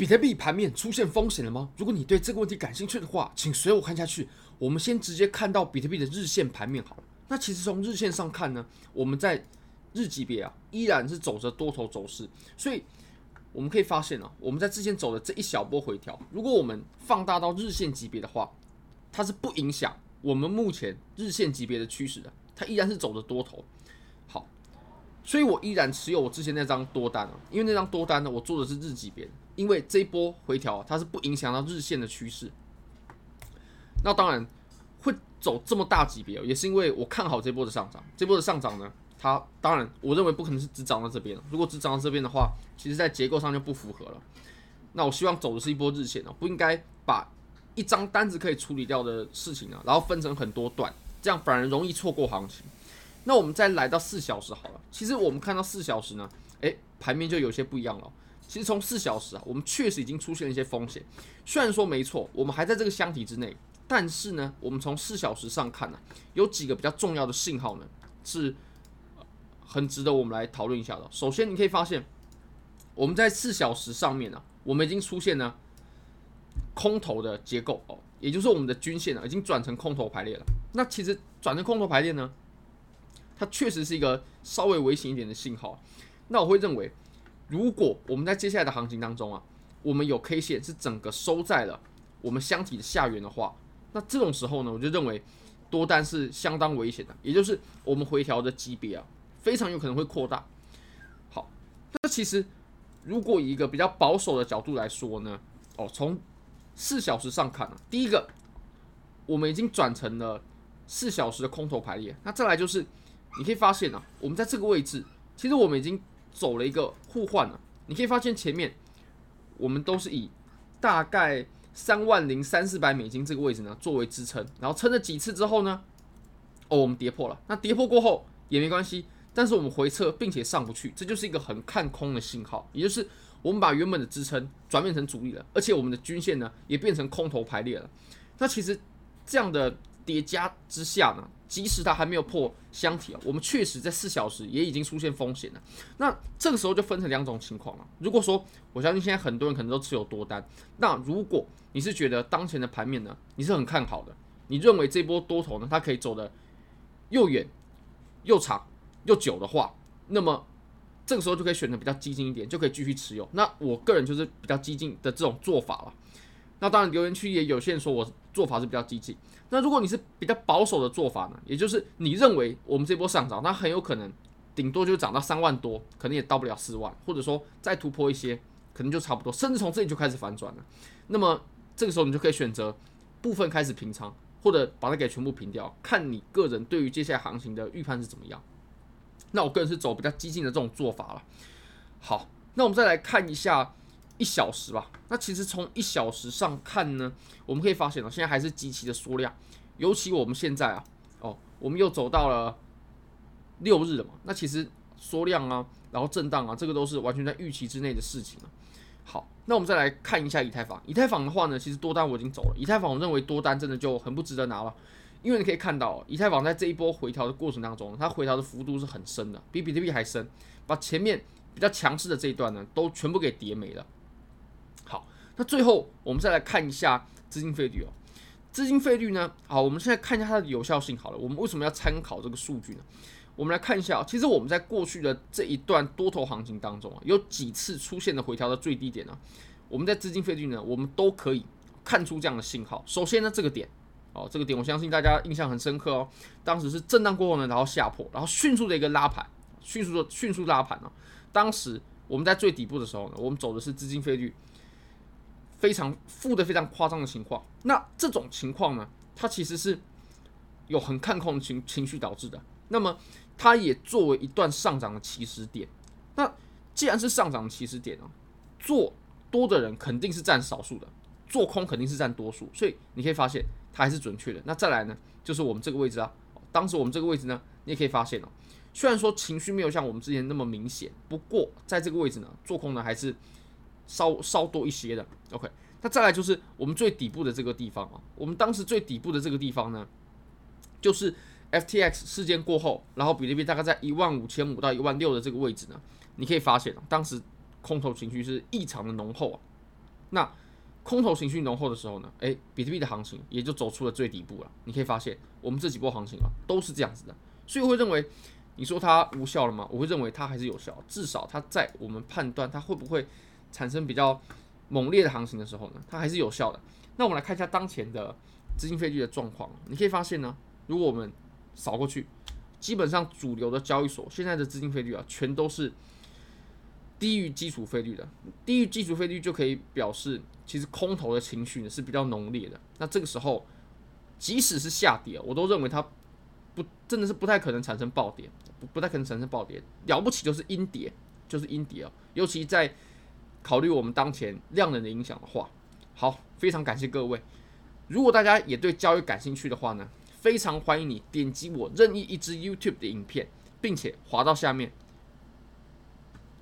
比特币盘面出现风险了吗？如果你对这个问题感兴趣的话，请随我看下去。我们先直接看到比特币的日线盘面好了。那其实从日线上看呢，我们在日级别啊依然是走着多头走势，所以我们可以发现啊，我们在之前走的这一小波回调，如果我们放大到日线级别的话，它是不影响我们目前日线级别的趋势的，它依然是走着多头。好，所以我依然持有我之前那张多单啊，因为那张多单呢，我做的是日级别，因为这一波回调它是不影响到日线的趋势。那当然会走这么大级别，也是因为我看好这波的上涨，这波的上涨呢。它当然，我认为不可能是只涨到这边。如果只涨到这边的话，其实在结构上就不符合了。那我希望走的是一波日线哦，不应该把一张单子可以处理掉的事情啊，然后分成很多段，这样反而容易错过行情。那我们再来到四小时好了，其实我们看到四小时呢，诶，盘面就有些不一样了。其实从四小时啊，我们确实已经出现了一些风险。虽然说没错，我们还在这个箱体之内，但是呢，我们从四小时上看呢，有几个比较重要的信号呢，是。很值得我们来讨论一下的。首先，你可以发现，我们在四小时上面呢，我们已经出现了空头的结构哦，也就是我们的均线呢，已经转成空头排列了。那其实转成空头排列呢，它确实是一个稍微危险一点的信号。那我会认为，如果我们在接下来的行情当中啊，我们有 K 线是整个收在了我们箱体的下缘的话，那这种时候呢，我就认为多单是相当危险的，也就是我们回调的级别啊。非常有可能会扩大。好，那其实如果以一个比较保守的角度来说呢，哦，从四小时上看啊，第一个我们已经转成了四小时的空头排列。那再来就是你可以发现啊，我们在这个位置，其实我们已经走了一个互换了。你可以发现前面我们都是以大概三万零三四百美金这个位置呢作为支撑，然后撑了几次之后呢，哦，我们跌破了。那跌破过后也没关系。但是我们回撤并且上不去，这就是一个很看空的信号，也就是我们把原本的支撑转变成阻力了，而且我们的均线呢也变成空头排列了。那其实这样的叠加之下呢，即使它还没有破箱体啊，我们确实在四小时也已经出现风险了。那这个时候就分成两种情况了。如果说我相信现在很多人可能都持有多单，那如果你是觉得当前的盘面呢，你是很看好的，你认为这波多头呢，它可以走得又远又长。又久的话，那么这个时候就可以选择比较激进一点，就可以继续持有。那我个人就是比较激进的这种做法了。那当然留言区也有些人说我做法是比较激进。那如果你是比较保守的做法呢，也就是你认为我们这波上涨，那很有可能顶多就涨到三万多，可能也到不了四万，或者说再突破一些，可能就差不多，甚至从这里就开始反转了。那么这个时候你就可以选择部分开始平仓，或者把它给全部平掉，看你个人对于接下来行情的预判是怎么样。那我个人是走比较激进的这种做法了。好，那我们再来看一下一小时吧。那其实从一小时上看呢，我们可以发现哦，现在还是极其的缩量。尤其我们现在啊，哦，我们又走到了六日了嘛。那其实缩量啊，然后震荡啊，这个都是完全在预期之内的事情了。好，那我们再来看一下以太坊。以太坊的话呢，其实多单我已经走了。以太坊我认为多单真的就很不值得拿了。因为你可以看到，以太坊在这一波回调的过程当中，它回调的幅度是很深的，比比特币还深，把前面比较强势的这一段呢，都全部给跌没了。那最后我们再来看一下资金费率哦。资金费率呢，好，我们现在看一下它的有效性好了。我们为什么要参考这个数据呢？我们来看一下，其实我们在过去的这一段多头行情当中啊，有几次出现的回调的最低点呢？我们在资金费率呢，我们都可以看出这样的信号。首先呢，这个点。哦，这个点我相信大家印象很深刻哦。当时是震荡过后呢，然后下破，然后迅速的一个拉盘，迅速的迅速拉盘哦。当时我们在最底部的时候呢，我们走的是资金费率非常负的非常夸张的情况。那这种情况呢，它其实是有很看空的情情绪导致的。那么它也作为一段上涨的起始点。那既然是上涨的起始点哦，做多的人肯定是占少数的，做空肯定是占多数。所以你可以发现。它还是准确的。那再来呢，就是我们这个位置啊。当时我们这个位置呢，你也可以发现哦，虽然说情绪没有像我们之前那么明显，不过在这个位置呢，做空呢还是稍稍多一些的。OK，那再来就是我们最底部的这个地方啊。我们当时最底部的这个地方呢，就是 FTX 事件过后，然后比特币大概在一万五千五到一万六的这个位置呢，你可以发现，当时空头情绪是异常的浓厚啊。那空头情绪浓厚的时候呢，诶，比特币的行情也就走出了最底部了。你可以发现，我们这几波行情啊，都是这样子的。所以我会认为，你说它无效了吗？我会认为它还是有效，至少它在我们判断它会不会产生比较猛烈的行情的时候呢，它还是有效的。那我们来看一下当前的资金费率的状况，你可以发现呢，如果我们扫过去，基本上主流的交易所现在的资金费率啊，全都是低于基础费率的。低于基础费率就可以表示，其实空头的情绪呢是比较浓烈的。那这个时候，即使是下跌，我都认为它不真的是不太可能产生暴跌，不不太可能产生暴跌，了不起就是阴跌，就是阴跌啊。尤其在考虑我们当前量能的影响的话，好，非常感谢各位。如果大家也对交易感兴趣的话呢，非常欢迎你点击我任意一支 YouTube 的影片，并且滑到下面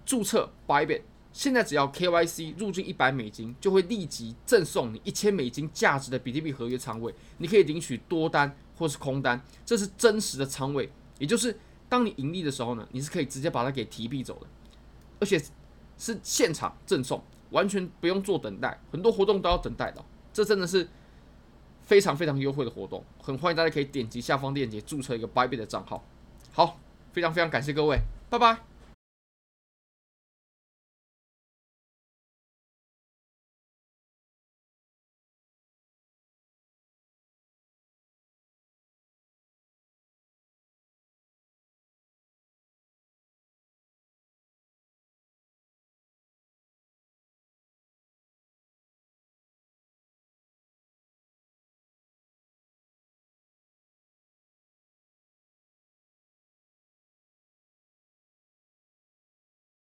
注册 Bybit。现在只要 KYC 入境一百美金，就会立即赠送你一千美金价值的比特币合约仓位，你可以领取多单或是空单，这是真实的仓位，也就是当你盈利的时候呢，你是可以直接把它给提币走的，而且是现场赠送，完全不用做等待，很多活动都要等待的，这真的是。非常非常优惠的活动，很欢迎大家可以点击下方链接注册一个 Bybit 的账号。好，非常非常感谢各位，拜拜。